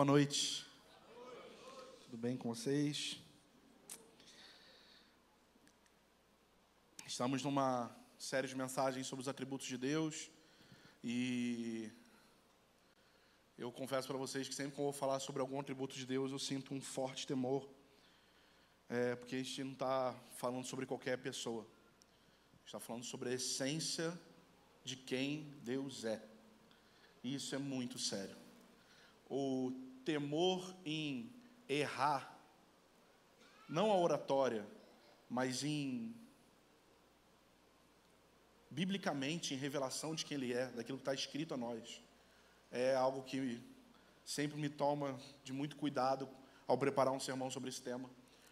Boa noite. Tudo bem com vocês? Estamos numa série de mensagens sobre os atributos de Deus e eu confesso para vocês que sempre que eu vou falar sobre algum atributo de Deus eu sinto um forte temor, é, porque a gente não está falando sobre qualquer pessoa, está falando sobre a essência de quem Deus é. E isso é muito sério. O temor em errar, não a oratória, mas em biblicamente em revelação de quem Ele é, daquilo que está escrito a nós, é algo que sempre me toma de muito cuidado ao preparar um sermão sobre esse tema.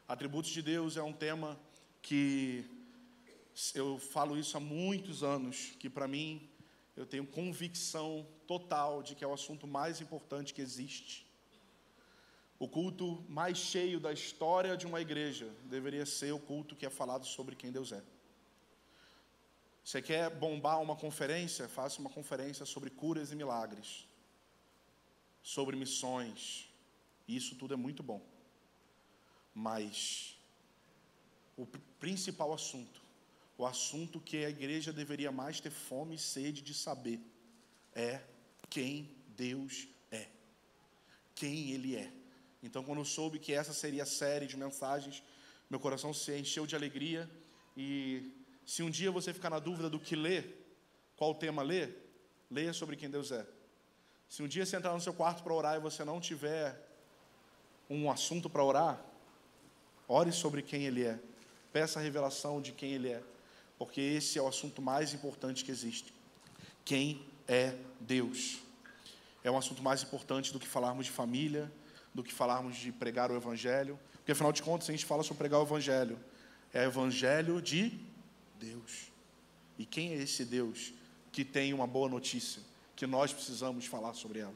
Atributos de Deus é um tema que eu falo isso há muitos anos, que para mim eu tenho convicção total de que é o assunto mais importante que existe. O culto mais cheio da história de uma igreja deveria ser o culto que é falado sobre quem Deus é. Você quer bombar uma conferência? Faça uma conferência sobre curas e milagres, sobre missões. Isso tudo é muito bom. Mas o principal assunto, o assunto que a igreja deveria mais ter fome e sede de saber, é quem Deus é. Quem Ele é. Então, quando eu soube que essa seria a série de mensagens, meu coração se encheu de alegria. E se um dia você ficar na dúvida do que ler, qual tema ler, leia sobre quem Deus é. Se um dia você entrar no seu quarto para orar e você não tiver um assunto para orar, ore sobre quem Ele é. Peça a revelação de quem Ele é. Porque esse é o assunto mais importante que existe. Quem é Deus? É um assunto mais importante do que falarmos de família, do que falarmos de pregar o Evangelho. Porque, afinal de contas, a gente fala sobre pregar o Evangelho. É o Evangelho de Deus. E quem é esse Deus que tem uma boa notícia? Que nós precisamos falar sobre ela.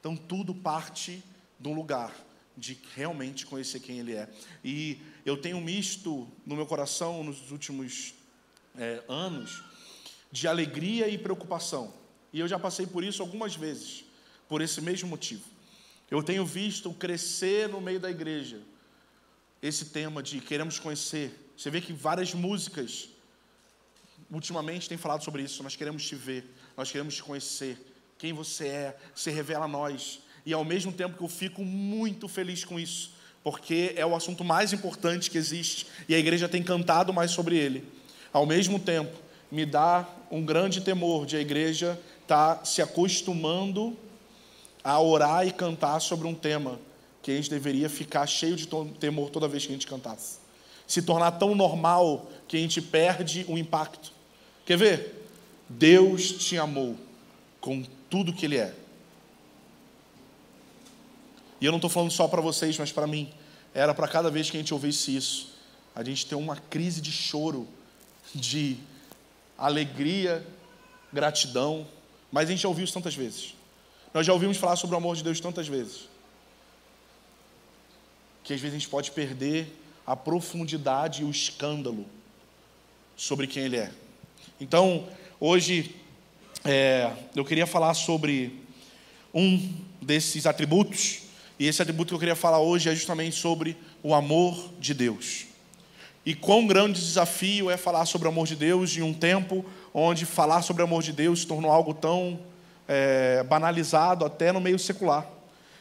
Então, tudo parte de um lugar de realmente conhecer quem Ele é. E eu tenho misto no meu coração nos últimos é, anos de alegria e preocupação. E eu já passei por isso algumas vezes, por esse mesmo motivo. Eu tenho visto crescer no meio da igreja esse tema de queremos conhecer. Você vê que várias músicas ultimamente têm falado sobre isso. Nós queremos te ver, nós queremos te conhecer. Quem você é, se revela a nós. E ao mesmo tempo que eu fico muito feliz com isso, porque é o assunto mais importante que existe e a igreja tem cantado mais sobre ele. Ao mesmo tempo, me dá um grande temor de a igreja estar tá se acostumando a orar e cantar sobre um tema que a gente deveria ficar cheio de temor toda vez que a gente cantasse. Se tornar tão normal que a gente perde o impacto. Quer ver? Deus te amou com tudo que Ele é. E eu não estou falando só para vocês, mas para mim. Era para cada vez que a gente ouvisse isso, a gente ter uma crise de choro, de alegria, gratidão. Mas a gente já ouviu isso tantas vezes. Nós já ouvimos falar sobre o amor de Deus tantas vezes. Que às vezes a gente pode perder a profundidade e o escândalo sobre quem Ele é. Então, hoje, é, eu queria falar sobre um desses atributos, e esse atributo que eu queria falar hoje é justamente sobre o amor de Deus. E quão grande desafio é falar sobre o amor de Deus em um tempo onde falar sobre o amor de Deus se tornou algo tão é, banalizado até no meio secular.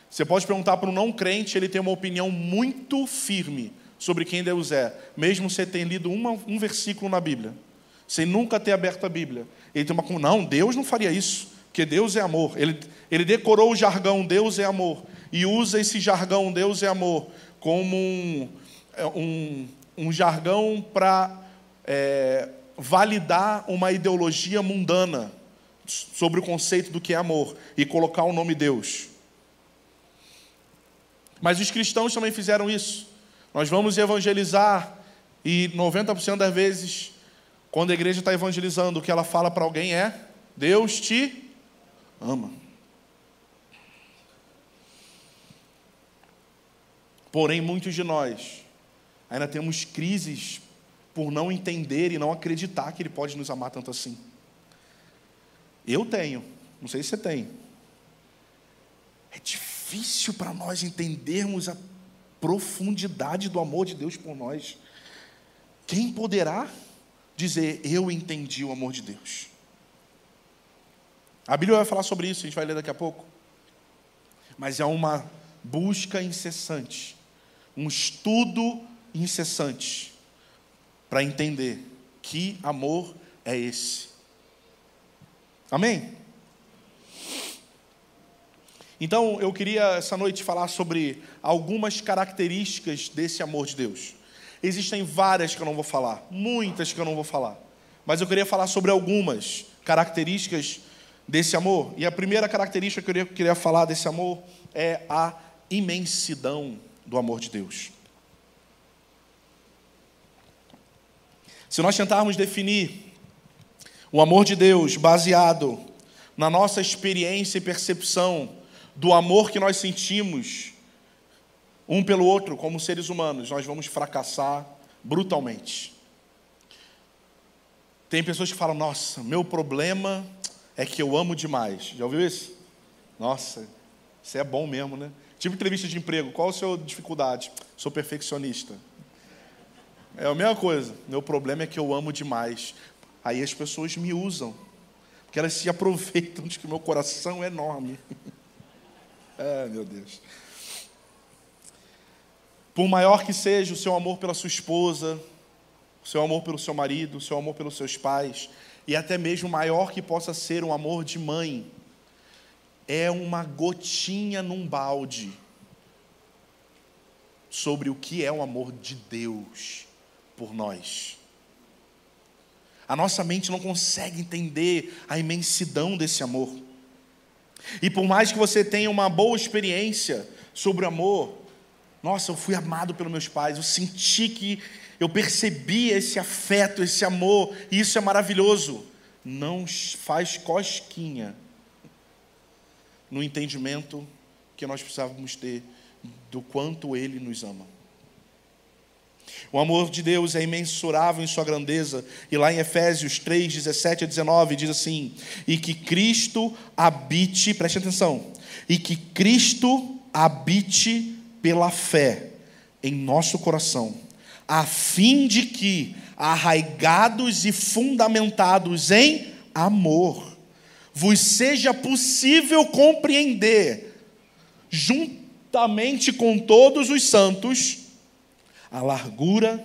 Você pode perguntar para um não crente, ele tem uma opinião muito firme sobre quem Deus é, mesmo você ter lido uma, um versículo na Bíblia, sem nunca ter aberto a Bíblia. Ele tem uma não, Deus não faria isso, porque Deus é amor. Ele, ele decorou o jargão Deus é amor e usa esse jargão Deus é amor como um, é, um, um jargão para é, validar uma ideologia mundana sobre o conceito do que é amor e colocar o nome Deus. Mas os cristãos também fizeram isso. Nós vamos evangelizar e 90% das vezes, quando a igreja está evangelizando, o que ela fala para alguém é: Deus te ama. Porém, muitos de nós ainda temos crises por não entender e não acreditar que Ele pode nos amar tanto assim. Eu tenho, não sei se você tem. É difícil para nós entendermos a profundidade do amor de Deus por nós. Quem poderá dizer, eu entendi o amor de Deus? A Bíblia vai falar sobre isso, a gente vai ler daqui a pouco. Mas é uma busca incessante, um estudo incessante, para entender que amor é esse. Amém? Então, eu queria essa noite falar sobre algumas características desse amor de Deus. Existem várias que eu não vou falar, muitas que eu não vou falar, mas eu queria falar sobre algumas características desse amor. E a primeira característica que eu queria, falar desse amor é a imensidão do amor de Deus. Se nós tentarmos definir o amor de Deus baseado na nossa experiência e percepção do amor que nós sentimos um pelo outro como seres humanos, nós vamos fracassar brutalmente. Tem pessoas que falam: Nossa, meu problema é que eu amo demais. Já ouviu isso? Nossa, isso é bom mesmo, né? Tipo entrevista de emprego: Qual a sua dificuldade? Sou perfeccionista. É a mesma coisa. Meu problema é que eu amo demais. Aí as pessoas me usam, porque elas se aproveitam de que meu coração é enorme. ah, meu Deus. Por maior que seja o seu amor pela sua esposa, o seu amor pelo seu marido, o seu amor pelos seus pais, e até mesmo maior que possa ser um amor de mãe, é uma gotinha num balde sobre o que é o amor de Deus por nós. A nossa mente não consegue entender a imensidão desse amor. E por mais que você tenha uma boa experiência sobre o amor, nossa, eu fui amado pelos meus pais, eu senti que eu percebi esse afeto, esse amor, e isso é maravilhoso. Não faz cosquinha no entendimento que nós precisávamos ter do quanto Ele nos ama. O amor de Deus é imensurável em sua grandeza, e lá em Efésios 3, 17 a 19 diz assim: E que Cristo habite, preste atenção, e que Cristo habite pela fé em nosso coração, a fim de que, arraigados e fundamentados em amor, vos seja possível compreender, juntamente com todos os santos, a largura,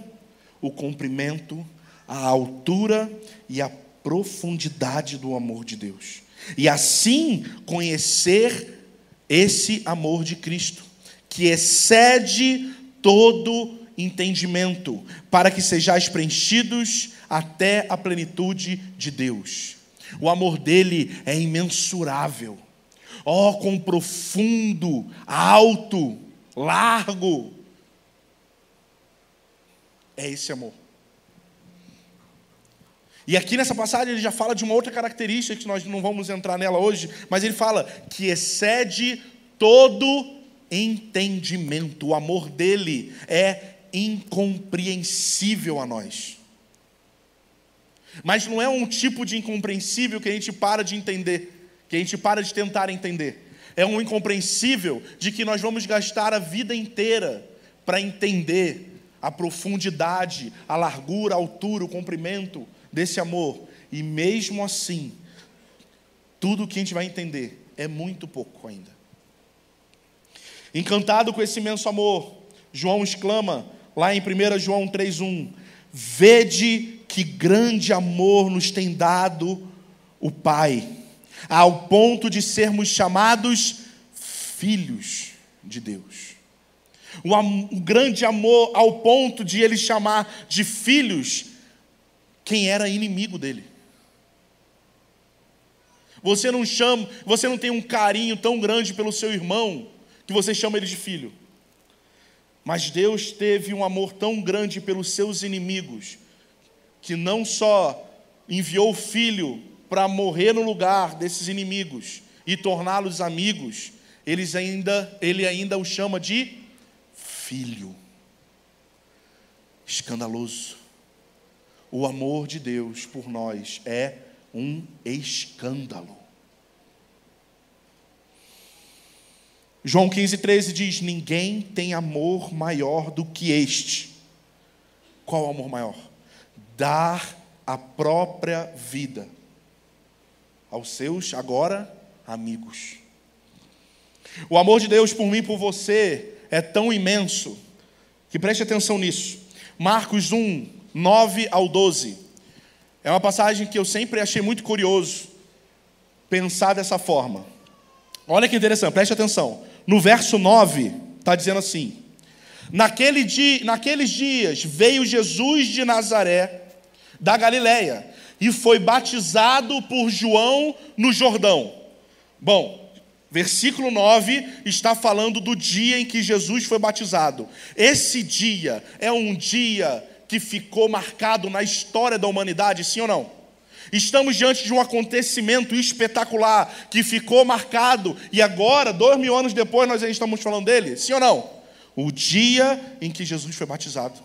o comprimento, a altura e a profundidade do amor de Deus. E assim conhecer esse amor de Cristo que excede todo entendimento, para que sejais preenchidos até a plenitude de Deus. O amor dele é imensurável. Oh, com profundo, alto, largo. É esse amor. E aqui nessa passagem ele já fala de uma outra característica que nós não vamos entrar nela hoje, mas ele fala que excede todo entendimento. O amor dele é incompreensível a nós. Mas não é um tipo de incompreensível que a gente para de entender, que a gente para de tentar entender. É um incompreensível de que nós vamos gastar a vida inteira para entender a profundidade, a largura, a altura, o comprimento desse amor. E mesmo assim, tudo que a gente vai entender é muito pouco ainda. Encantado com esse imenso amor, João exclama lá em 1 João 3,1: Vede que grande amor nos tem dado o Pai, ao ponto de sermos chamados filhos de Deus. O, o grande amor ao ponto de ele chamar de filhos quem era inimigo dele. Você não chama, você não tem um carinho tão grande pelo seu irmão que você chama ele de filho. Mas Deus teve um amor tão grande pelos seus inimigos, que não só enviou o filho para morrer no lugar desses inimigos e torná-los amigos, eles ainda, ele ainda o chama de filho. Escandaloso. O amor de Deus por nós é um escândalo. João 15, 13 diz: Ninguém tem amor maior do que este. Qual amor maior? Dar a própria vida aos seus, agora, amigos. O amor de Deus por mim e por você é tão imenso que preste atenção nisso. Marcos 1, 9 ao 12. É uma passagem que eu sempre achei muito curioso pensar dessa forma. Olha que interessante, preste atenção. No verso 9, está dizendo assim: Naquele dia, Naqueles dias veio Jesus de Nazaré, da Galiléia, e foi batizado por João no Jordão. Bom, Versículo 9 está falando do dia em que Jesus foi batizado. Esse dia é um dia que ficou marcado na história da humanidade, sim ou não? Estamos diante de um acontecimento espetacular que ficou marcado e agora, dois mil anos depois, nós ainda estamos falando dele, sim ou não? O dia em que Jesus foi batizado.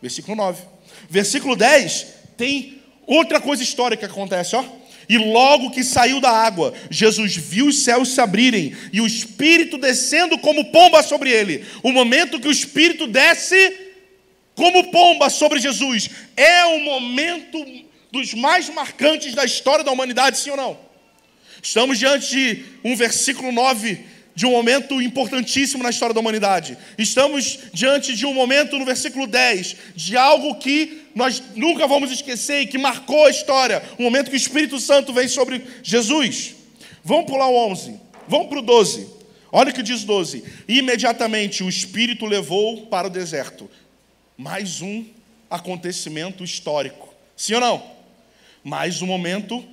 Versículo 9. Versículo 10 tem outra coisa histórica que acontece, ó. E logo que saiu da água, Jesus viu os céus se abrirem e o Espírito descendo como pomba sobre ele. O momento que o Espírito desce como pomba sobre Jesus é o momento dos mais marcantes da história da humanidade, sim ou não? Estamos diante de um versículo 9 de um momento importantíssimo na história da humanidade. Estamos diante de um momento no versículo 10 de algo que nós nunca vamos esquecer e que marcou a história. Um momento que o Espírito Santo vem sobre Jesus. Vamos pular o 11. Vamos para o 12. Olha o que diz 12. Imediatamente o Espírito levou para o deserto. Mais um acontecimento histórico. Sim ou não? Mais um momento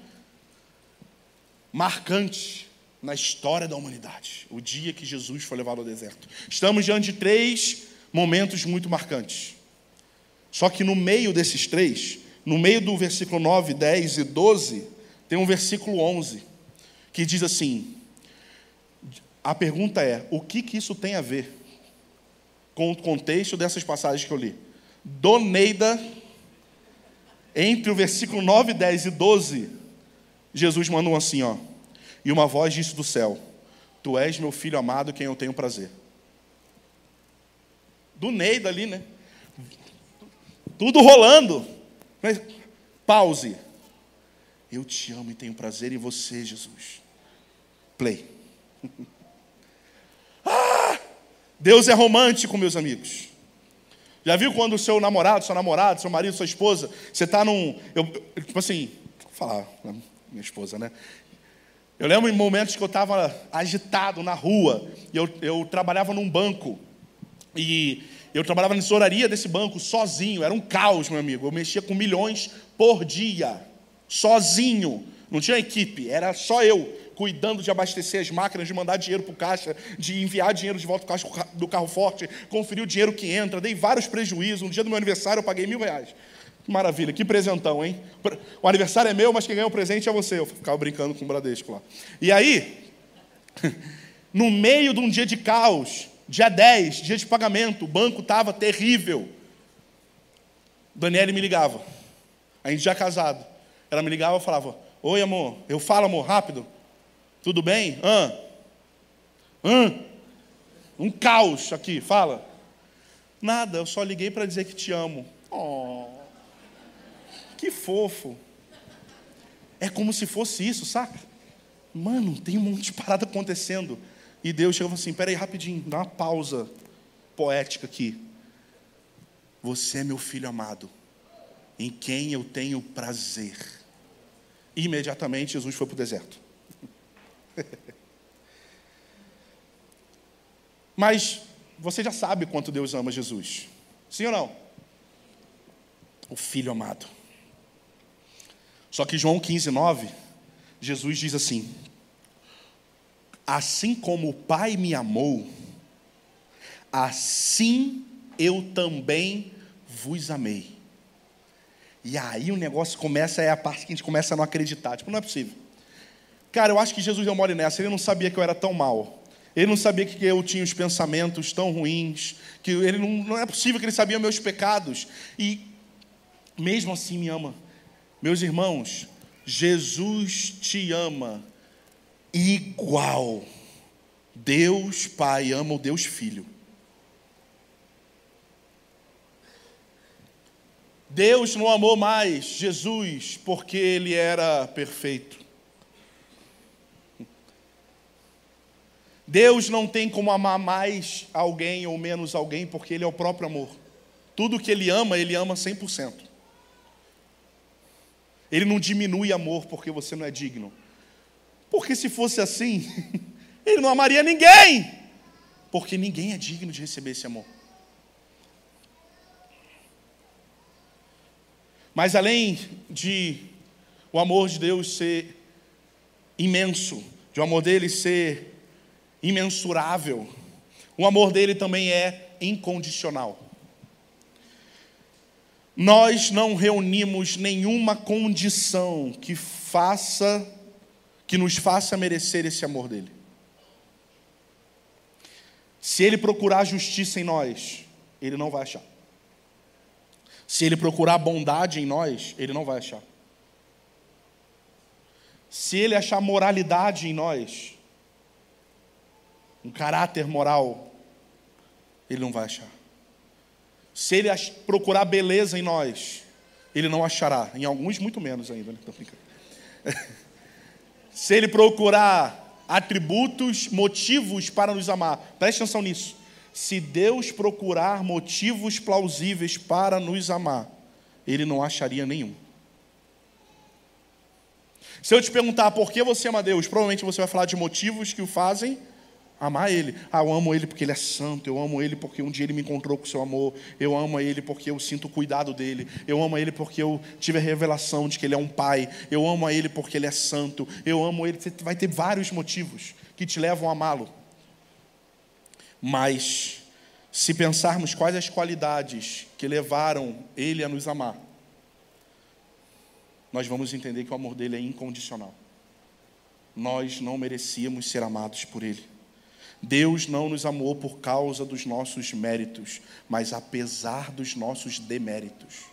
marcante na história da humanidade, o dia que Jesus foi levado ao deserto. Estamos diante de três momentos muito marcantes. Só que no meio desses três, no meio do versículo 9, 10 e 12, tem um versículo 11, que diz assim: a pergunta é: o que, que isso tem a ver com o contexto dessas passagens que eu li? Doneida, entre o versículo 9, 10 e 12, Jesus mandou assim, ó. E uma voz disse do céu: Tu és meu filho amado, quem eu tenho prazer. Do Neida ali, né? Tudo rolando. Mas, pause. Eu te amo e tenho prazer em você, Jesus. Play. ah! Deus é romântico, meus amigos. Já viu quando o seu namorado, seu namorado, seu marido, sua esposa, você está num. Eu, tipo assim, vou falar, minha esposa, né? Eu lembro em momentos que eu estava agitado na rua, e eu, eu trabalhava num banco, e eu trabalhava na tesouraria desse banco sozinho, era um caos, meu amigo. Eu mexia com milhões por dia, sozinho, não tinha equipe, era só eu cuidando de abastecer as máquinas, de mandar dinheiro para o caixa, de enviar dinheiro de volta do carro forte, conferir o dinheiro que entra, dei vários prejuízos. No dia do meu aniversário eu paguei mil reais. Que maravilha, que presentão, hein? O aniversário é meu, mas quem ganha o presente é você. Eu ficava brincando com o Bradesco lá. E aí, no meio de um dia de caos, dia 10, dia de pagamento, o banco estava terrível. Daniele me ligava. A gente já casado. Ela me ligava e falava: Oi, amor. Eu falo, amor, rápido. Tudo bem? Hã? Hã? Um caos aqui, fala. Nada, eu só liguei para dizer que te amo. Oh. Que fofo. É como se fosse isso, saca? Mano, tem um monte de parada acontecendo. E Deus chegou assim: peraí, rapidinho, dá uma pausa poética aqui. Você é meu filho amado, em quem eu tenho prazer. E imediatamente Jesus foi para o deserto. Mas você já sabe quanto Deus ama Jesus. Sim ou não? O filho amado. Só que João 15, 9, Jesus diz assim: Assim como o Pai me amou, assim eu também vos amei. E aí o negócio começa, é a parte que a gente começa a não acreditar. Tipo, não é possível. Cara, eu acho que Jesus deu mole nessa. Ele não sabia que eu era tão mal. Ele não sabia que eu tinha os pensamentos tão ruins. Que ele não, não é possível que ele sabia meus pecados. E mesmo assim me ama. Meus irmãos, Jesus te ama igual Deus Pai ama o Deus Filho. Deus não amou mais Jesus porque ele era perfeito. Deus não tem como amar mais alguém ou menos alguém porque ele é o próprio amor. Tudo que ele ama, ele ama 100%. Ele não diminui amor porque você não é digno. Porque se fosse assim, ele não amaria ninguém. Porque ninguém é digno de receber esse amor. Mas além de o amor de Deus ser imenso, de o amor dele ser imensurável, o amor dele também é incondicional. Nós não reunimos nenhuma condição que faça que nos faça merecer esse amor dele. Se ele procurar justiça em nós, ele não vai achar. Se ele procurar bondade em nós, ele não vai achar. Se ele achar moralidade em nós, um caráter moral, ele não vai achar. Se ele procurar beleza em nós, ele não achará. Em alguns, muito menos ainda. Né? Se ele procurar atributos, motivos para nos amar, preste atenção nisso se Deus procurar motivos plausíveis para nos amar, Ele não acharia nenhum. Se eu te perguntar por que você ama Deus, provavelmente você vai falar de motivos que o fazem amar Ele. Ah, eu amo Ele porque Ele é santo, eu amo Ele porque um dia Ele me encontrou com o seu amor, eu amo Ele porque eu sinto o cuidado dEle, eu amo Ele porque eu tive a revelação de que Ele é um Pai, eu amo Ele porque Ele é santo, eu amo Ele. Você vai ter vários motivos que te levam a amá-lo. Mas, se pensarmos quais as qualidades que levaram ele a nos amar, nós vamos entender que o amor dele é incondicional. Nós não merecíamos ser amados por ele. Deus não nos amou por causa dos nossos méritos, mas apesar dos nossos deméritos.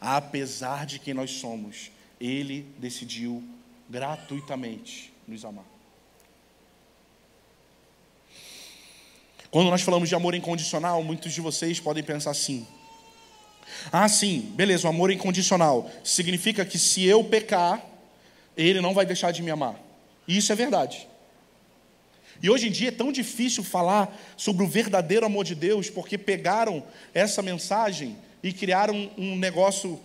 Apesar de quem nós somos, ele decidiu gratuitamente nos amar. Quando nós falamos de amor incondicional, muitos de vocês podem pensar assim: ah, sim, beleza, o amor incondicional significa que se eu pecar, ele não vai deixar de me amar. E isso é verdade. E hoje em dia é tão difícil falar sobre o verdadeiro amor de Deus, porque pegaram essa mensagem e criaram um negócio.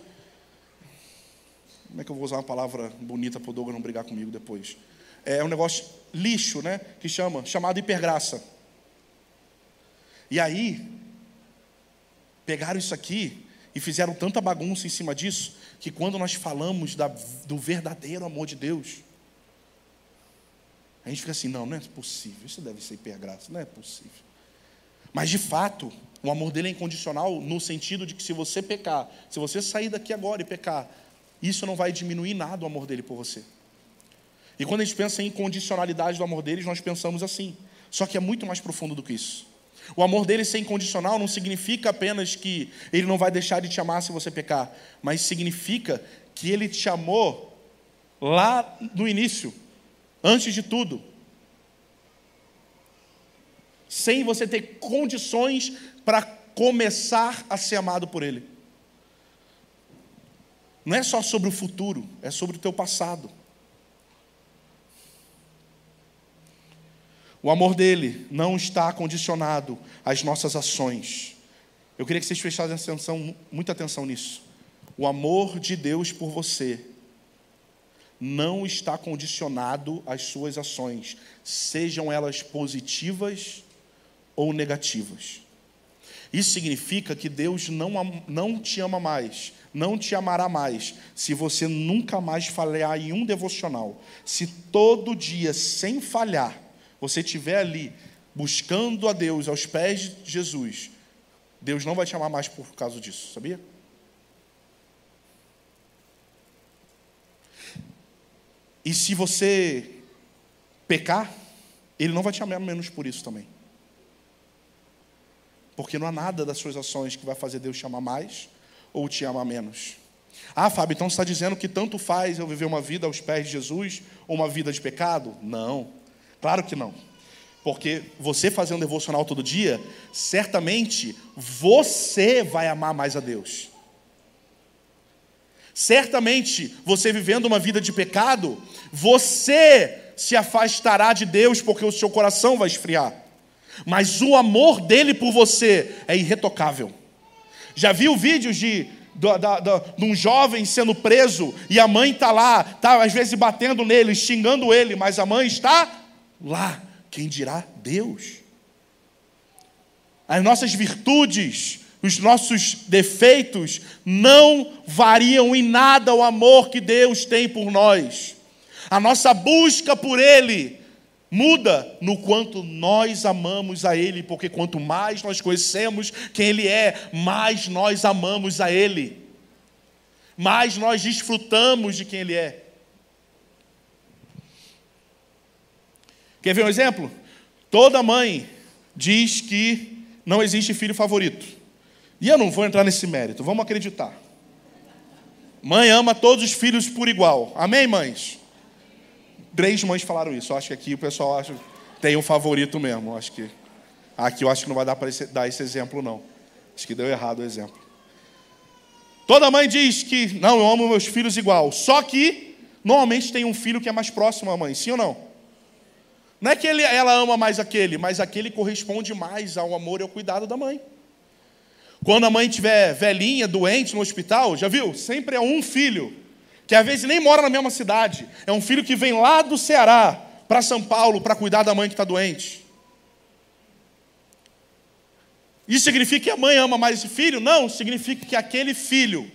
Como é que eu vou usar uma palavra bonita para o Douglas não brigar comigo depois? É um negócio lixo, né? Que chama, chamado hipergraça. E aí, pegaram isso aqui e fizeram tanta bagunça em cima disso, que quando nós falamos da, do verdadeiro amor de Deus, a gente fica assim: não, não é possível, isso deve ser hipergraça, não é possível. Mas de fato, o amor dele é incondicional no sentido de que se você pecar, se você sair daqui agora e pecar, isso não vai diminuir nada o amor dele por você. E quando a gente pensa em incondicionalidade do amor dele, nós pensamos assim. Só que é muito mais profundo do que isso. O amor dele ser incondicional não significa apenas que ele não vai deixar de te amar se você pecar, mas significa que ele te amou lá no início, antes de tudo, sem você ter condições para começar a ser amado por ele. Não é só sobre o futuro, é sobre o teu passado. O amor dele não está condicionado às nossas ações. Eu queria que vocês fechassem atenção, muita atenção nisso. O amor de Deus por você não está condicionado às suas ações, sejam elas positivas ou negativas. Isso significa que Deus não, não te ama mais, não te amará mais, se você nunca mais falhar em um devocional, se todo dia, sem falhar, você estiver ali buscando a Deus aos pés de Jesus, Deus não vai te amar mais por causa disso, sabia? E se você pecar, Ele não vai te amar menos por isso também. Porque não há nada das suas ações que vai fazer Deus te amar mais ou te amar menos. Ah, Fábio, então você está dizendo que tanto faz eu viver uma vida aos pés de Jesus ou uma vida de pecado? Não. Claro que não. Porque você fazendo um devocional todo dia, certamente você vai amar mais a Deus. Certamente, você vivendo uma vida de pecado, você se afastará de Deus porque o seu coração vai esfriar. Mas o amor dele por você é irretocável. Já viu vídeos de, de, um jovem sendo preso e a mãe está lá, está às vezes batendo nele, xingando ele, mas a mãe está lá. Quem dirá Deus? As nossas virtudes, os nossos defeitos não variam em nada o amor que Deus tem por nós. A nossa busca por Ele muda no quanto nós amamos a Ele, porque quanto mais nós conhecemos quem Ele é, mais nós amamos a Ele, mais nós desfrutamos de quem Ele é. Quer ver um exemplo? Toda mãe diz que não existe filho favorito. E eu não vou entrar nesse mérito, vamos acreditar. Mãe ama todos os filhos por igual. Amém, mães? Três mães falaram isso. Eu acho que aqui o pessoal acha, tem um favorito mesmo. Eu acho que aqui eu acho que não vai dar para dar esse exemplo não. Acho que deu errado o exemplo. Toda mãe diz que não, eu amo meus filhos igual. Só que normalmente tem um filho que é mais próximo à mãe, sim ou não? Não é que ele, ela ama mais aquele, mas aquele corresponde mais ao amor e ao cuidado da mãe. Quando a mãe tiver velhinha, doente no hospital, já viu? Sempre é um filho que às vezes nem mora na mesma cidade. É um filho que vem lá do Ceará para São Paulo para cuidar da mãe que está doente. Isso significa que a mãe ama mais esse filho? Não, significa que aquele filho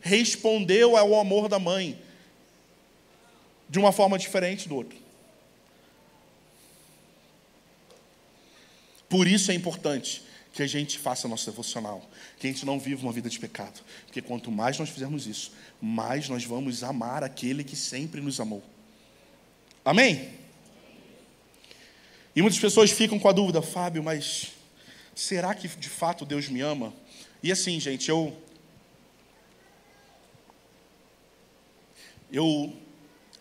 respondeu ao amor da mãe de uma forma diferente do outro. Por isso é importante que a gente faça nosso devocional, que a gente não viva uma vida de pecado, porque quanto mais nós fizermos isso, mais nós vamos amar aquele que sempre nos amou. Amém? E muitas pessoas ficam com a dúvida, Fábio, mas será que de fato Deus me ama? E assim, gente, eu. Eu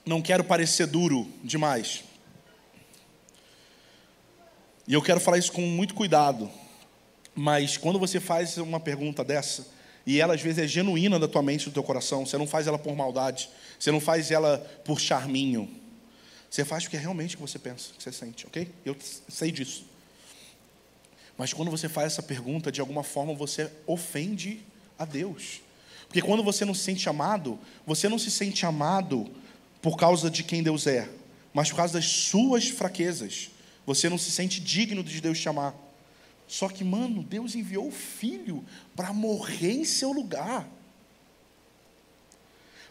não quero parecer duro demais. E eu quero falar isso com muito cuidado. Mas quando você faz uma pergunta dessa, e ela às vezes é genuína da tua mente, do teu coração, você não faz ela por maldade, você não faz ela por charminho. Você faz o que é realmente que você pensa, que você sente, ok? Eu sei disso. Mas quando você faz essa pergunta, de alguma forma você ofende a Deus. Porque quando você não se sente amado, você não se sente amado por causa de quem Deus é, mas por causa das suas fraquezas. Você não se sente digno de Deus te amar. Só que, mano, Deus enviou o filho para morrer em seu lugar.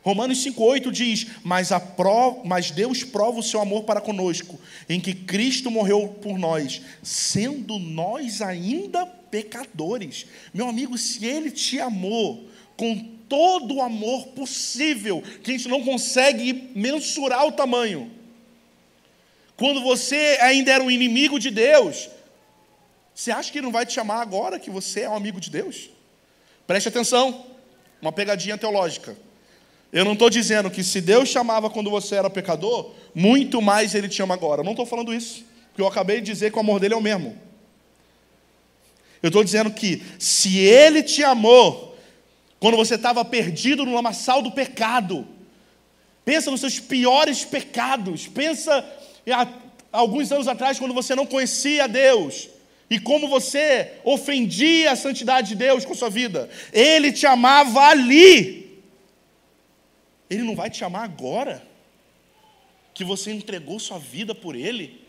Romanos 5,8 diz: mas, prova, mas Deus prova o seu amor para conosco, em que Cristo morreu por nós, sendo nós ainda pecadores. Meu amigo, se Ele te amou com todo o amor possível, que a gente não consegue mensurar o tamanho, quando você ainda era um inimigo de Deus, você acha que ele não vai te chamar agora que você é um amigo de Deus? Preste atenção, uma pegadinha teológica. Eu não estou dizendo que se Deus chamava quando você era pecador, muito mais Ele te ama agora. Eu não estou falando isso, porque eu acabei de dizer que o amor dele é o mesmo. Eu estou dizendo que se Ele te amou quando você estava perdido no lamaçal do pecado, pensa nos seus piores pecados, pensa há alguns anos atrás quando você não conhecia Deus, e como você ofendia a santidade de Deus com sua vida. Ele te amava ali. Ele não vai te amar agora que você entregou sua vida por ele.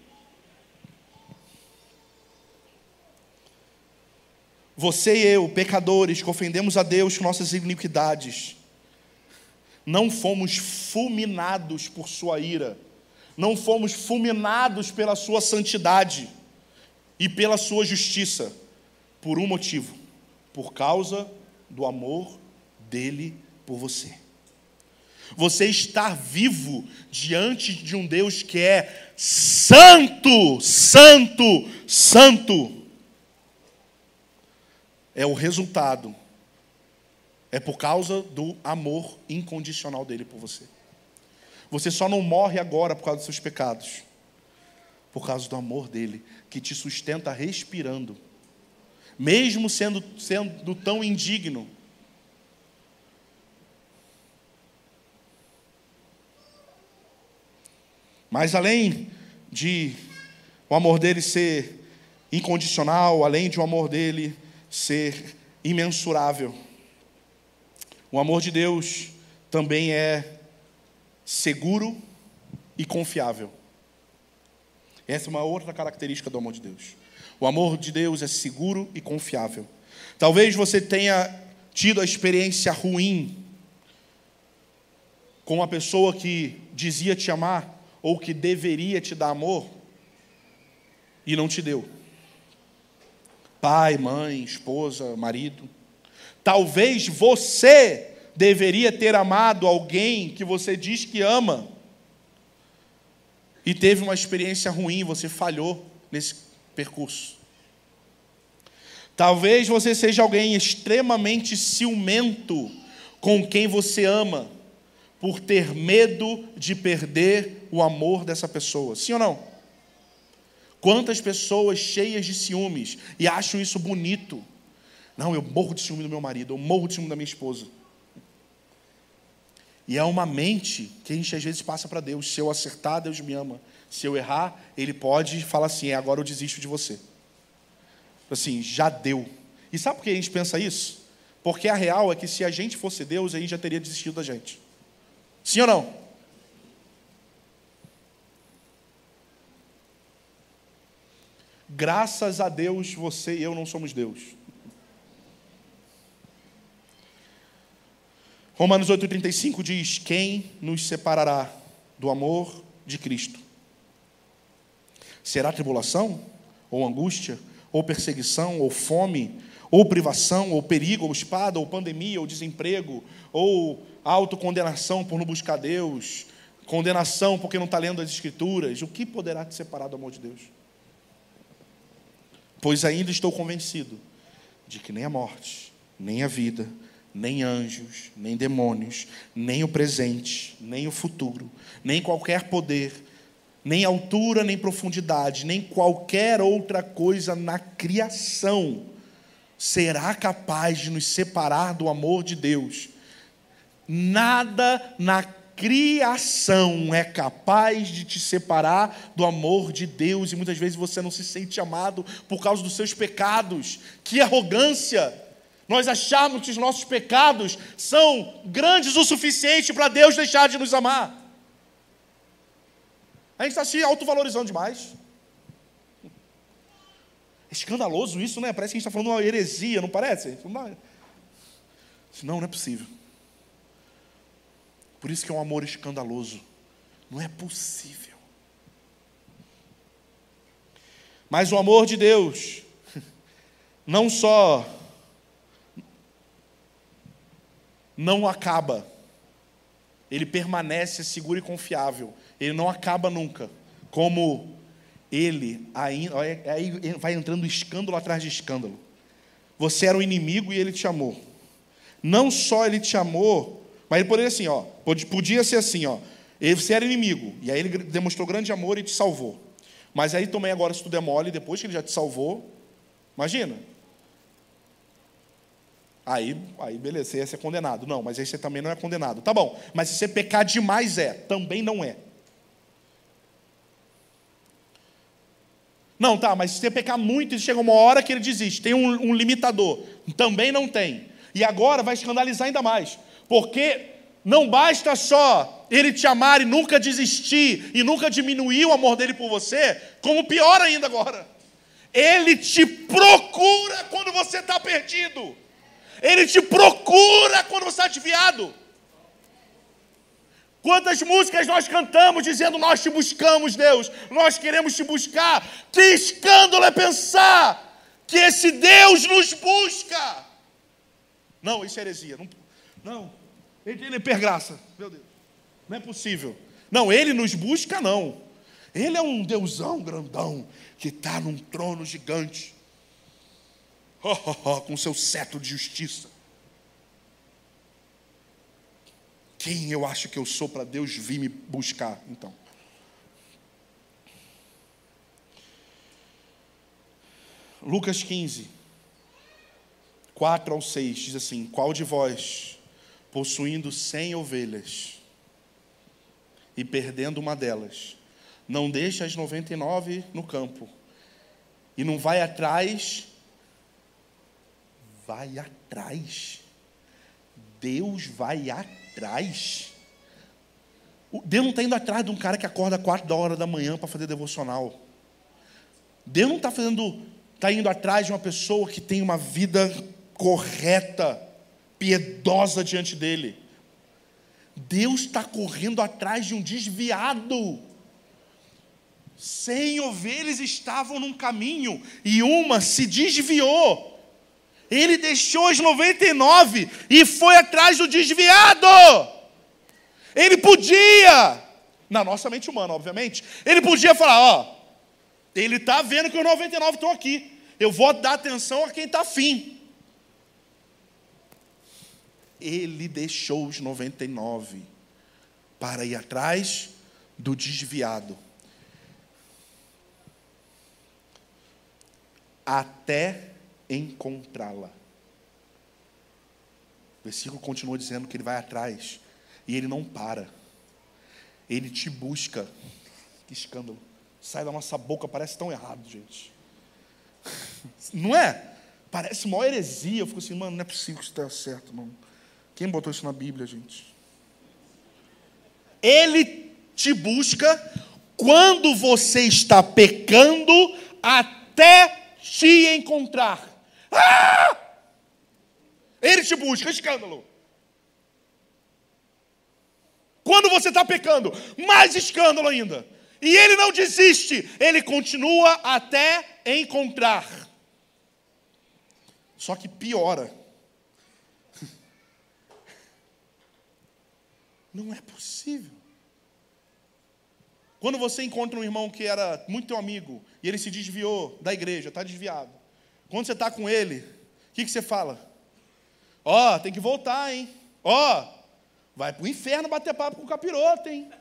Você e eu, pecadores, que ofendemos a Deus com nossas iniquidades, não fomos fulminados por sua ira, não fomos fulminados pela sua santidade e pela sua justiça, por um motivo: por causa do amor dele por você. Você estar vivo diante de um Deus que é santo, santo, santo, é o resultado, é por causa do amor incondicional dele por você. Você só não morre agora por causa dos seus pecados. Por causa do amor dele, que te sustenta respirando, mesmo sendo, sendo tão indigno. Mas além de o amor dele ser incondicional, além de o amor dele ser imensurável, o amor de Deus também é seguro e confiável. Essa é uma outra característica do amor de Deus. O amor de Deus é seguro e confiável. Talvez você tenha tido a experiência ruim com uma pessoa que dizia te amar ou que deveria te dar amor e não te deu. Pai, mãe, esposa, marido. Talvez você deveria ter amado alguém que você diz que ama e teve uma experiência ruim, você falhou nesse percurso. Talvez você seja alguém extremamente ciumento com quem você ama, por ter medo de perder o amor dessa pessoa. Sim ou não? Quantas pessoas cheias de ciúmes e acham isso bonito? Não, eu morro de ciúme do meu marido, eu morro de ciúme da minha esposa. E é uma mente que a gente às vezes passa para Deus. Se eu acertar, Deus me ama. Se eu errar, Ele pode falar assim: é, agora eu desisto de você. Assim, já deu. E sabe por que a gente pensa isso? Porque a real é que se a gente fosse Deus, a gente já teria desistido da gente. Sim ou não? Graças a Deus, você e eu não somos Deus. Romanos 8,35 diz: Quem nos separará do amor de Cristo? Será tribulação, ou angústia, ou perseguição, ou fome, ou privação, ou perigo, ou espada, ou pandemia, ou desemprego, ou autocondenação por não buscar Deus, condenação porque não está lendo as Escrituras? O que poderá te separar do amor de Deus? Pois ainda estou convencido de que nem a morte, nem a vida, nem anjos, nem demônios, nem o presente, nem o futuro, nem qualquer poder, nem altura, nem profundidade, nem qualquer outra coisa na criação será capaz de nos separar do amor de Deus. Nada na criação é capaz de te separar do amor de Deus, e muitas vezes você não se sente amado por causa dos seus pecados. Que arrogância! Nós acharmos que os nossos pecados são grandes o suficiente para Deus deixar de nos amar. A gente está se autovalorizando demais. É escandaloso isso, né? Parece que a gente está falando uma heresia, não parece? Não, não é possível. Por isso que é um amor escandaloso. Não é possível. Mas o amor de Deus não só não acaba. Ele permanece seguro e confiável. Ele não acaba nunca. Como ele ainda, aí vai entrando escândalo atrás de escândalo. Você era o inimigo e ele te amou. Não só ele te amou, mas ele poderia assim, ó, podia ser assim, ó. Você era inimigo e aí ele demonstrou grande amor e te salvou. Mas aí também agora se tu demole depois que ele já te salvou, imagina, Aí, aí beleza, você ia ser condenado. Não, mas aí você também não é condenado. Tá bom, mas se você pecar demais é, também não é. Não, tá, mas se você pecar muito, chega uma hora que ele desiste. Tem um, um limitador. Também não tem. E agora vai escandalizar ainda mais. Porque não basta só ele te amar e nunca desistir, e nunca diminuir o amor dele por você, como pior ainda agora. Ele te procura quando você está perdido. Ele te procura quando você está desviado. Quantas músicas nós cantamos dizendo nós te buscamos, Deus, nós queremos te buscar. Que escândalo é pensar que esse Deus nos busca. Não, isso é heresia. Não, não. ele é pergraça, meu Deus. Não é possível. Não, ele nos busca, não. Ele é um deusão grandão que está num trono gigante oh, oh, com seu cetro de justiça. Quem eu acho que eu sou para Deus vir me buscar, então? Lucas 15, 4 ao 6, diz assim: Qual de vós, possuindo cem ovelhas e perdendo uma delas, não deixa as 99 no campo e não vai atrás? Vai atrás. Deus vai atrás. Deus não está indo atrás de um cara que acorda quatro da hora da manhã para fazer devocional. Deus não está fazendo, está indo atrás de uma pessoa que tem uma vida correta, piedosa diante dele. Deus está correndo atrás de um desviado. Cem ovelhas estavam num caminho e uma se desviou. Ele deixou as 99 e foi atrás do desviado. Ele podia, na nossa mente humana, obviamente, ele podia falar: ó, ele está vendo que os 99 estão aqui. Eu vou dar atenção a quem está afim. Ele deixou os 99 para ir atrás do desviado. Até encontrá-la. O versículo continua dizendo que ele vai atrás e ele não para. Ele te busca. Que escândalo sai da nossa boca parece tão errado, gente. Não é? Parece uma heresia. Eu fico assim, mano, não é possível que isso esteja certo, mano. Quem botou isso na Bíblia, gente? Ele te busca quando você está pecando até te encontrar. Ah! Ele te busca, escândalo. Quando você está pecando, mais escândalo ainda. E ele não desiste, ele continua até encontrar. Só que piora. Não é possível. Quando você encontra um irmão que era muito teu amigo e ele se desviou da igreja, está desviado. Quando você está com ele, o que, que você fala? Ó, oh, tem que voltar, hein? Ó, oh, vai para o inferno bater papo com o capiroto, hein?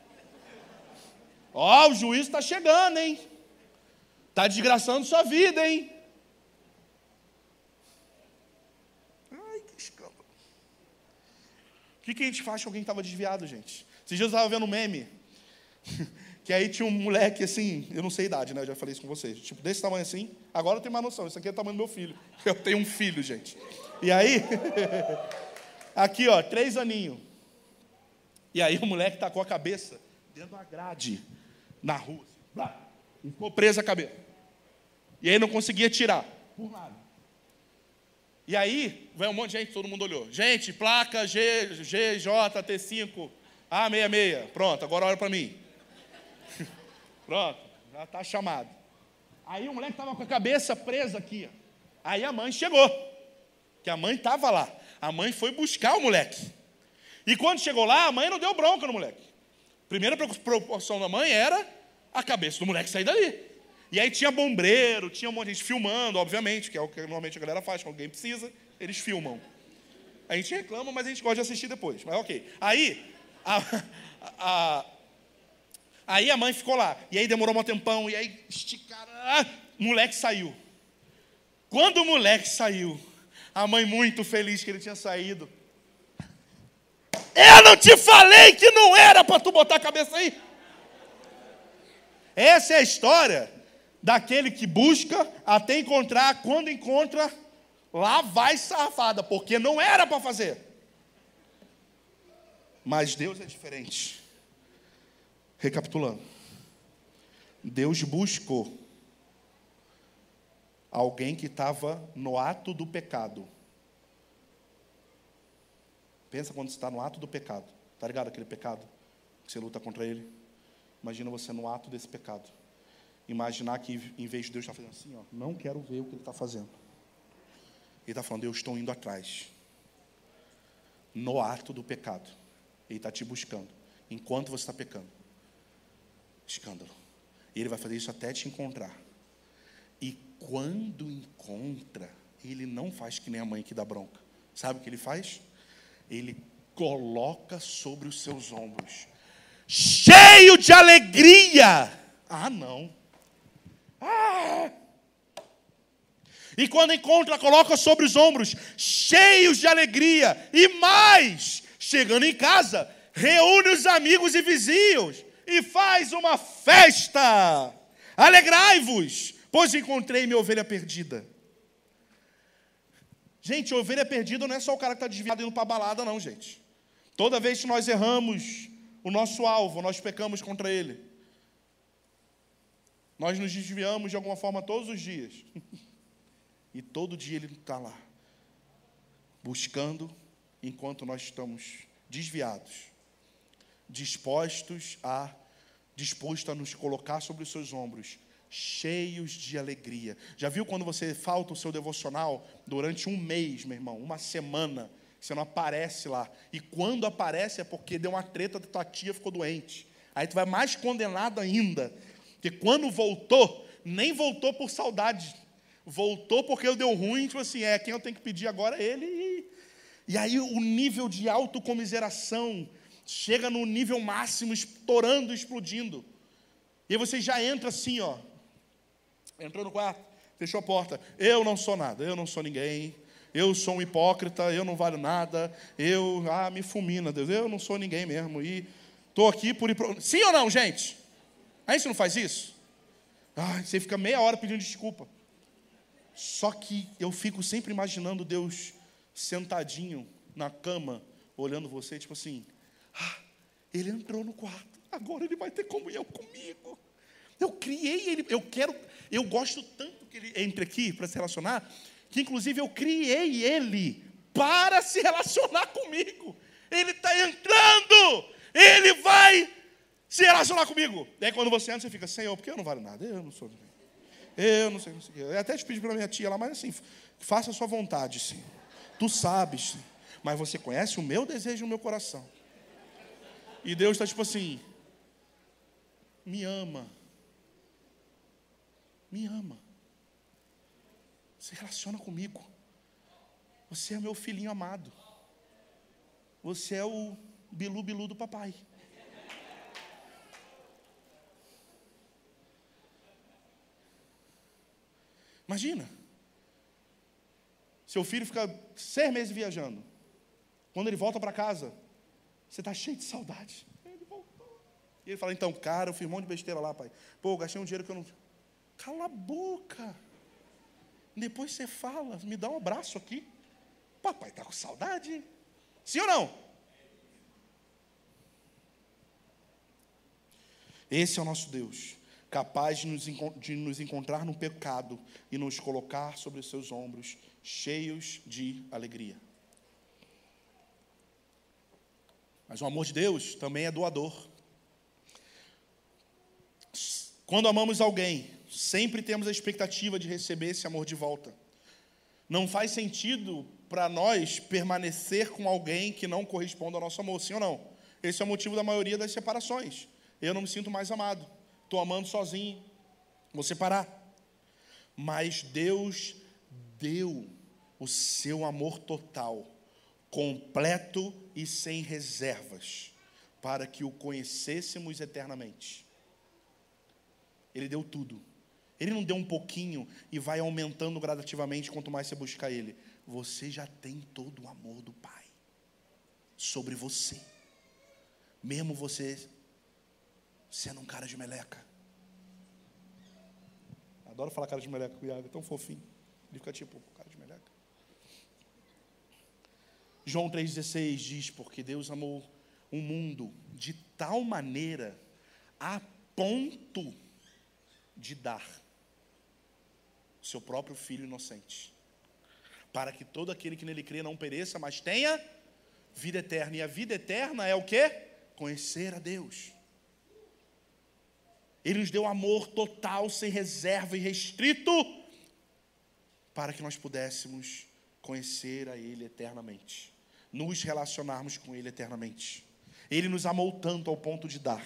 Ó, oh, o juiz está chegando, hein? Está desgraçando sua vida, hein? Ai, que escândalo. O que, que a gente faz com alguém que estava desviado, gente? Esses dias eu estava vendo um meme. Que aí tinha um moleque assim, eu não sei a idade, né? Eu já falei isso com vocês. Tipo, desse tamanho assim. Agora eu tenho mais noção. Isso aqui é o tamanho do meu filho. Eu tenho um filho, gente. E aí, aqui, ó, três aninhos. E aí o moleque tacou a cabeça dentro da grade na rua. Assim, ficou preso a cabeça. E aí não conseguia tirar. Por nada. E aí, vem um monte de gente, todo mundo olhou. Gente, placa G, GJT5 A66. Pronto, agora olha para mim. Pronto, já está chamado. Aí o moleque estava com a cabeça presa aqui. Aí a mãe chegou. Que a mãe estava lá. A mãe foi buscar o moleque. E quando chegou lá, a mãe não deu bronca no moleque. Primeira preocupação da mãe era a cabeça do moleque sair dali. E aí tinha bombreiro, tinha um monte de gente filmando, obviamente, que é o que normalmente a galera faz, quando alguém precisa, eles filmam. A gente reclama, mas a gente gosta de assistir depois. Mas ok. Aí, a, a, aí a mãe ficou lá. E aí demorou um tempão, e aí esticaram. Ah, o moleque saiu. Quando o moleque saiu, a mãe muito feliz que ele tinha saído, eu não te falei que não era para tu botar a cabeça aí. Essa é a história daquele que busca até encontrar, quando encontra, lá vai safada, porque não era para fazer. Mas Deus é diferente. Recapitulando. Deus buscou alguém que estava no ato do pecado Pensa quando você está no ato do pecado. Está ligado aquele pecado? Que você luta contra ele? Imagina você no ato desse pecado. Imaginar que em vez de Deus estar fazendo assim, ó, não quero ver o que ele está fazendo. Ele está falando, eu estou indo atrás. No ato do pecado. Ele está te buscando. Enquanto você está pecando. Escândalo. E ele vai fazer isso até te encontrar. E quando encontra, ele não faz que nem a mãe que dá bronca. Sabe o que ele faz? ele coloca sobre os seus ombros, cheio de alegria. Ah, não. Ah! E quando encontra, coloca sobre os ombros, cheios de alegria. E mais, chegando em casa, reúne os amigos e vizinhos e faz uma festa. Alegrai-vos, pois encontrei minha ovelha perdida. Gente, ovelha perdida não é só o cara que está desviado indo para a balada, não, gente. Toda vez que nós erramos o nosso alvo, nós pecamos contra ele. Nós nos desviamos de alguma forma todos os dias. E todo dia ele está lá, buscando, enquanto nós estamos desviados, dispostos a disposto a nos colocar sobre os seus ombros, cheios de alegria. Já viu quando você falta o seu devocional durante um mês, meu irmão, uma semana, você não aparece lá. E quando aparece é porque deu uma treta, tua tia ficou doente. Aí tu vai mais condenado ainda. Porque quando voltou, nem voltou por saudade voltou porque deu ruim, tipo assim, é, quem eu tenho que pedir agora é ele. E, e aí o nível de autocomiseração chega no nível máximo, estourando, explodindo. E você já entra assim, ó. Entrou no quarto, fechou a porta. Eu não sou nada, eu não sou ninguém. Eu sou um hipócrita, eu não valho nada. Eu, ah, me fulmina, Deus. Eu não sou ninguém mesmo. E estou aqui por. Sim ou não, gente? Aí você não faz isso? Ah, você fica meia hora pedindo desculpa. Só que eu fico sempre imaginando Deus sentadinho na cama, olhando você, tipo assim: ah, ele entrou no quarto, agora ele vai ter comunhão comigo. Eu criei ele, eu quero, eu gosto tanto que ele entre aqui para se relacionar, que inclusive eu criei ele para se relacionar comigo. Ele está entrando, ele vai se relacionar comigo. E aí quando você entra, você fica, Senhor, porque eu não valho nada, eu não sou. Eu não sei, não sei. Eu até te pedi para minha tia lá, mas assim, faça a sua vontade. Tu sabes, mas você conhece o meu desejo no meu coração. E Deus está tipo assim: me ama. Me ama. Se relaciona comigo. Você é meu filhinho amado. Você é o bilu bilu do papai. Imagina. Seu filho fica seis meses viajando. Quando ele volta para casa, você está cheio de saudade. Ele voltou. E ele fala, então, cara, eu fiz um monte de besteira lá, pai. Pô, gastei um dinheiro que eu não. Cala a boca. Depois você fala, me dá um abraço aqui. Papai está com saudade. Sim ou não? Esse é o nosso Deus capaz de nos, de nos encontrar no pecado e nos colocar sobre os seus ombros, cheios de alegria. Mas o amor de Deus também é doador. Quando amamos alguém, sempre temos a expectativa de receber esse amor de volta. Não faz sentido para nós permanecer com alguém que não corresponde ao nosso amor, sim ou não? Esse é o motivo da maioria das separações. Eu não me sinto mais amado estou amando sozinho, vou separar. Mas Deus deu o seu amor total, completo e sem reservas, para que o conhecêssemos eternamente. Ele deu tudo. Ele não deu um pouquinho e vai aumentando gradativamente quanto mais você buscar Ele. Você já tem todo o amor do Pai sobre você. Mesmo você sendo um cara de meleca. Adoro falar cara de meleca com o Iago, é tão fofinho. Ele fica tipo, cara de. João 3,16 diz: Porque Deus amou o mundo de tal maneira a ponto de dar seu próprio filho inocente, para que todo aquele que nele crê não pereça, mas tenha vida eterna. E a vida eterna é o que? Conhecer a Deus. Ele nos deu amor total, sem reserva e restrito, para que nós pudéssemos conhecer a Ele eternamente, nos relacionarmos com Ele eternamente. Ele nos amou tanto ao ponto de dar.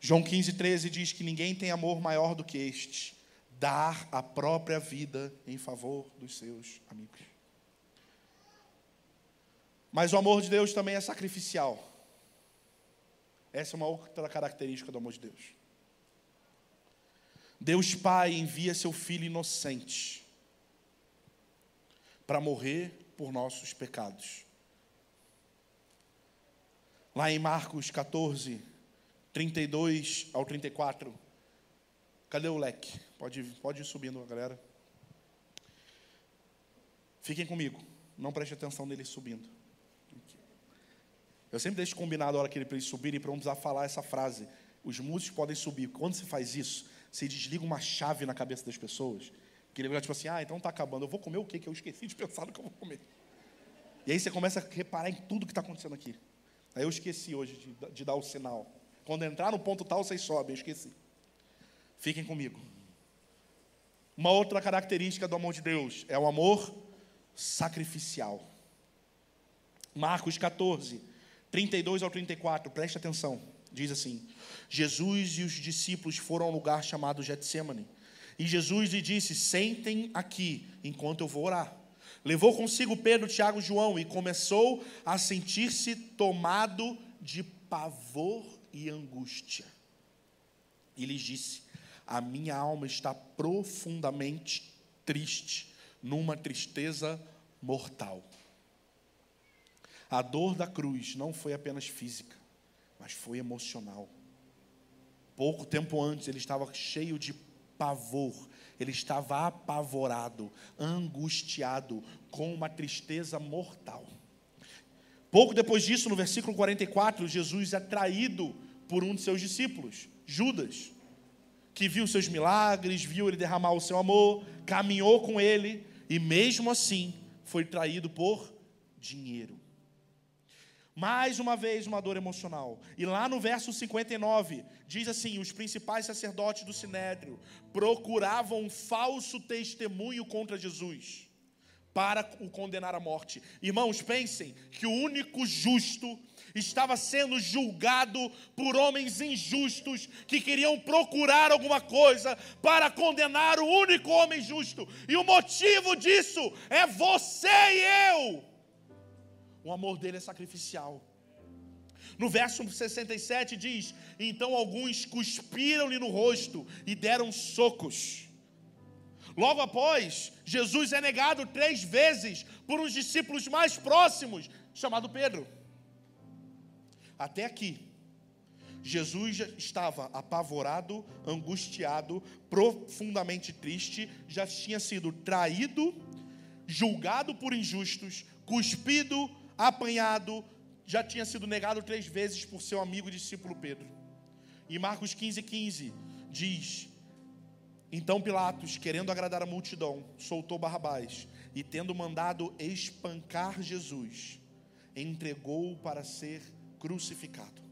João 15, 13 diz que ninguém tem amor maior do que este, dar a própria vida em favor dos seus amigos. Mas o amor de Deus também é sacrificial. Essa é uma outra característica do amor de Deus. Deus Pai envia seu filho inocente para morrer por nossos pecados. Lá em Marcos 14, 32 ao 34. Cadê o leque? Pode, pode ir subindo, galera. Fiquem comigo. Não preste atenção nele subindo. Eu sempre deixo combinado a hora que ele para eles subirem para não precisar falar essa frase. Os músicos podem subir. Quando você faz isso, você desliga uma chave na cabeça das pessoas. Que ele vai tipo assim, ah, então está acabando. Eu vou comer o quê? Que eu esqueci de pensar no que eu vou comer. E aí você começa a reparar em tudo que está acontecendo aqui. Aí eu esqueci hoje de, de dar o sinal. Quando entrar no ponto tal, vocês sobem. Eu esqueci. Fiquem comigo. Uma outra característica do amor de Deus é o amor sacrificial. Marcos 14, 32 ao 34, preste atenção. Diz assim: Jesus e os discípulos foram a um lugar chamado Getsemane. E Jesus lhe disse: Sentem aqui, enquanto eu vou orar. Levou consigo Pedro, Tiago e João e começou a sentir-se tomado de pavor e angústia. E lhes disse: A minha alma está profundamente triste, numa tristeza mortal. A dor da cruz não foi apenas física, mas foi emocional. Pouco tempo antes ele estava cheio de pavor, ele estava apavorado, angustiado, com uma tristeza mortal. Pouco depois disso, no versículo 44, Jesus é traído por um de seus discípulos, Judas, que viu seus milagres, viu ele derramar o seu amor, caminhou com ele e, mesmo assim, foi traído por dinheiro. Mais uma vez, uma dor emocional. E lá no verso 59, diz assim: os principais sacerdotes do sinédrio procuravam um falso testemunho contra Jesus para o condenar à morte. Irmãos, pensem que o único justo estava sendo julgado por homens injustos que queriam procurar alguma coisa para condenar o único homem justo. E o motivo disso é você e eu. O amor dele é sacrificial. No verso 67 diz: Então alguns cuspiram-lhe no rosto e deram socos. Logo após, Jesus é negado três vezes por uns discípulos mais próximos, chamado Pedro. Até aqui, Jesus estava apavorado, angustiado, profundamente triste, já tinha sido traído, julgado por injustos, cuspido, apanhado, já tinha sido negado três vezes por seu amigo e discípulo Pedro. E Marcos 15, 15 diz: Então Pilatos, querendo agradar a multidão, soltou Barrabás e, tendo mandado espancar Jesus, entregou-o para ser crucificado.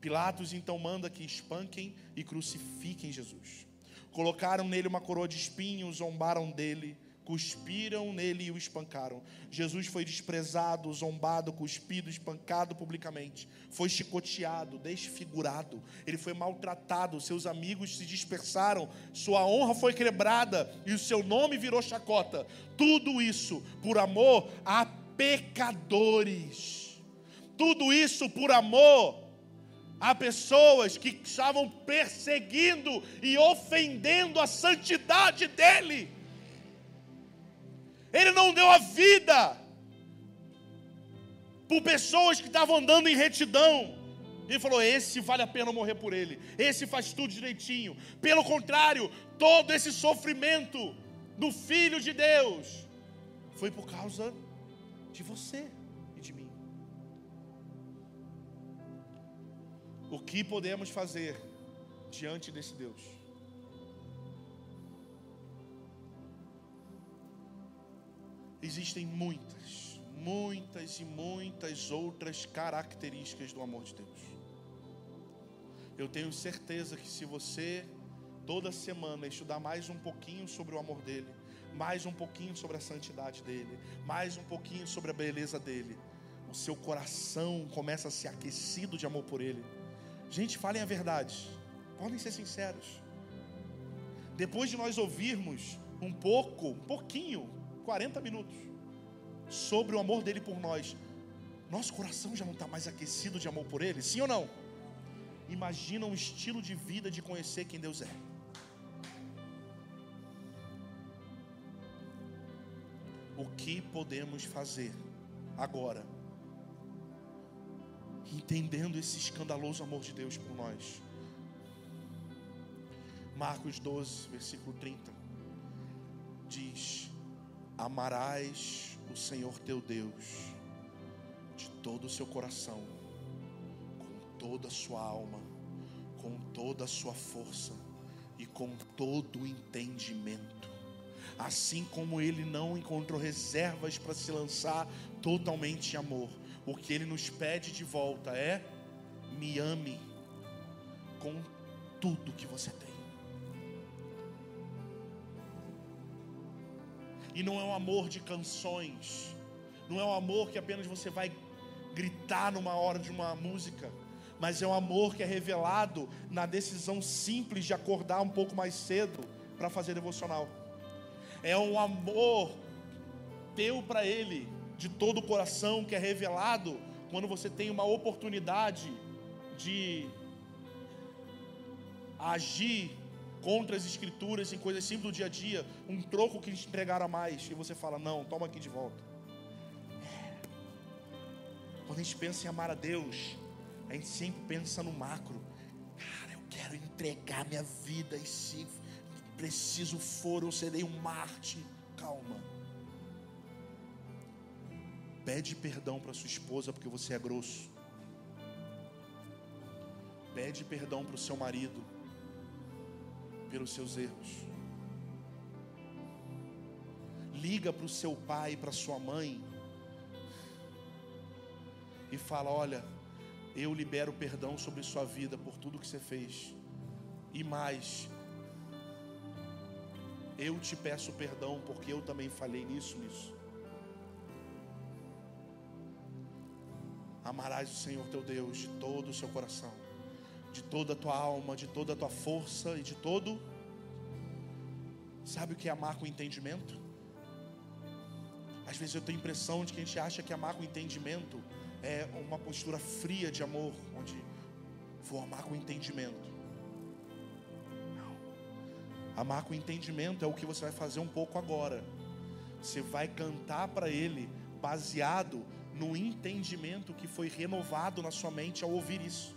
Pilatos então manda que espanquem e crucifiquem Jesus. Colocaram nele uma coroa de espinhos, zombaram dele cuspiram nele e o espancaram. Jesus foi desprezado, zombado, cuspido, espancado publicamente. Foi chicoteado, desfigurado. Ele foi maltratado. Seus amigos se dispersaram. Sua honra foi quebrada e o seu nome virou chacota. Tudo isso por amor a pecadores. Tudo isso por amor a pessoas que estavam perseguindo e ofendendo a santidade dele. Ele não deu a vida por pessoas que estavam andando em retidão. Ele falou: esse vale a pena morrer por ele, esse faz tudo direitinho. Pelo contrário, todo esse sofrimento do Filho de Deus foi por causa de você e de mim. O que podemos fazer diante desse Deus? Existem muitas, muitas e muitas outras características do amor de Deus. Eu tenho certeza que se você toda semana estudar mais um pouquinho sobre o amor dele, mais um pouquinho sobre a santidade dele, mais um pouquinho sobre a beleza dele, o seu coração começa a ser aquecido de amor por ele. Gente, falem a verdade, podem ser sinceros. Depois de nós ouvirmos um pouco, um pouquinho 40 minutos sobre o amor dele por nós, nosso coração já não está mais aquecido de amor por ele? Sim ou não? Imagina um estilo de vida de conhecer quem Deus é. o que podemos fazer agora, entendendo esse escandaloso amor de Deus por nós. Marcos 12, versículo 30 diz: Amarás o Senhor teu Deus de todo o seu coração, com toda a sua alma, com toda a sua força e com todo o entendimento. Assim como ele não encontrou reservas para se lançar totalmente em amor, o que ele nos pede de volta é: me ame com tudo que você tem. E não é um amor de canções, não é um amor que apenas você vai gritar numa hora de uma música, mas é um amor que é revelado na decisão simples de acordar um pouco mais cedo para fazer devocional. É um amor teu para Ele, de todo o coração, que é revelado quando você tem uma oportunidade de agir contra as escrituras em coisas simples do dia a dia, um troco que te entregaram a mais, e você fala: Não, toma aqui de volta. Quando a gente pensa em amar a Deus, a gente sempre pensa no macro. Cara, eu quero entregar minha vida e se preciso for, eu serei um Marte. Calma. Pede perdão para sua esposa porque você é grosso. Pede perdão para o seu marido pelos seus erros. Liga para o seu pai para sua mãe e fala: Olha, eu libero perdão sobre sua vida por tudo que você fez. E mais, eu te peço perdão porque eu também falei nisso, nisso. Amarás o Senhor teu Deus de todo o seu coração, de toda a tua alma, de toda a tua força e de todo. Sabe o que é amar com entendimento? Às vezes eu tenho a impressão de que a gente acha que amar com entendimento é uma postura fria de amor, onde vou amar com entendimento. Não. Amar com entendimento é o que você vai fazer um pouco agora. Você vai cantar para Ele baseado no entendimento que foi renovado na sua mente ao ouvir isso.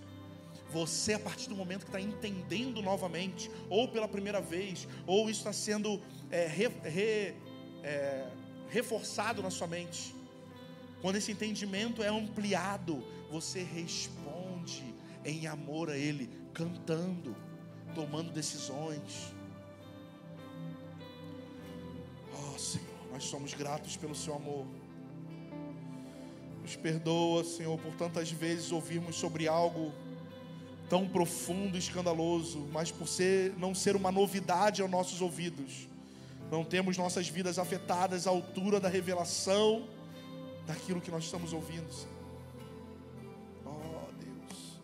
Você, a partir do momento que está entendendo novamente, ou pela primeira vez, ou isso está sendo é, re, re, é, reforçado na sua mente, quando esse entendimento é ampliado, você responde em amor a Ele, cantando, tomando decisões. Oh Senhor, nós somos gratos pelo Seu amor. Nos perdoa, Senhor, por tantas vezes ouvirmos sobre algo tão profundo e escandaloso, mas por ser, não ser uma novidade aos nossos ouvidos, não temos nossas vidas afetadas à altura da revelação daquilo que nós estamos ouvindo. Oh, Deus.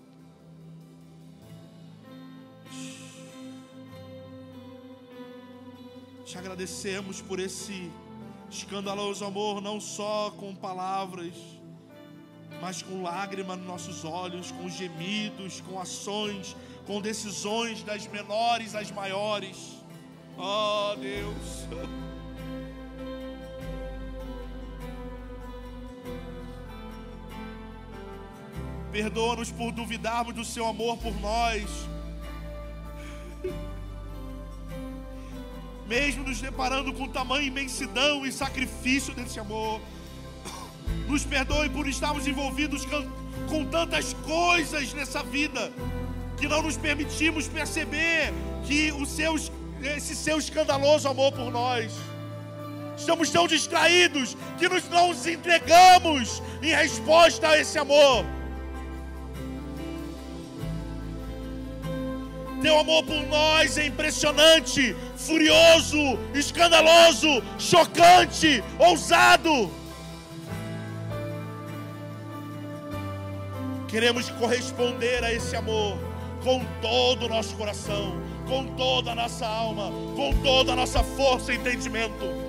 Te agradecemos por esse escandaloso amor, não só com palavras, mas com lágrimas nos nossos olhos, com gemidos, com ações, com decisões das menores às maiores. Oh, Deus. Perdoa-nos por duvidarmos do seu amor por nós. Mesmo nos deparando com tamanha imensidão e sacrifício desse amor. Nos perdoe por estarmos envolvidos com tantas coisas nessa vida que não nos permitimos perceber que o seu, esse seu escandaloso amor por nós. Estamos tão distraídos que nos não nos entregamos em resposta a esse amor. Teu amor por nós é impressionante, furioso, escandaloso, chocante, ousado. Queremos corresponder a esse amor com todo o nosso coração, com toda a nossa alma, com toda a nossa força e entendimento.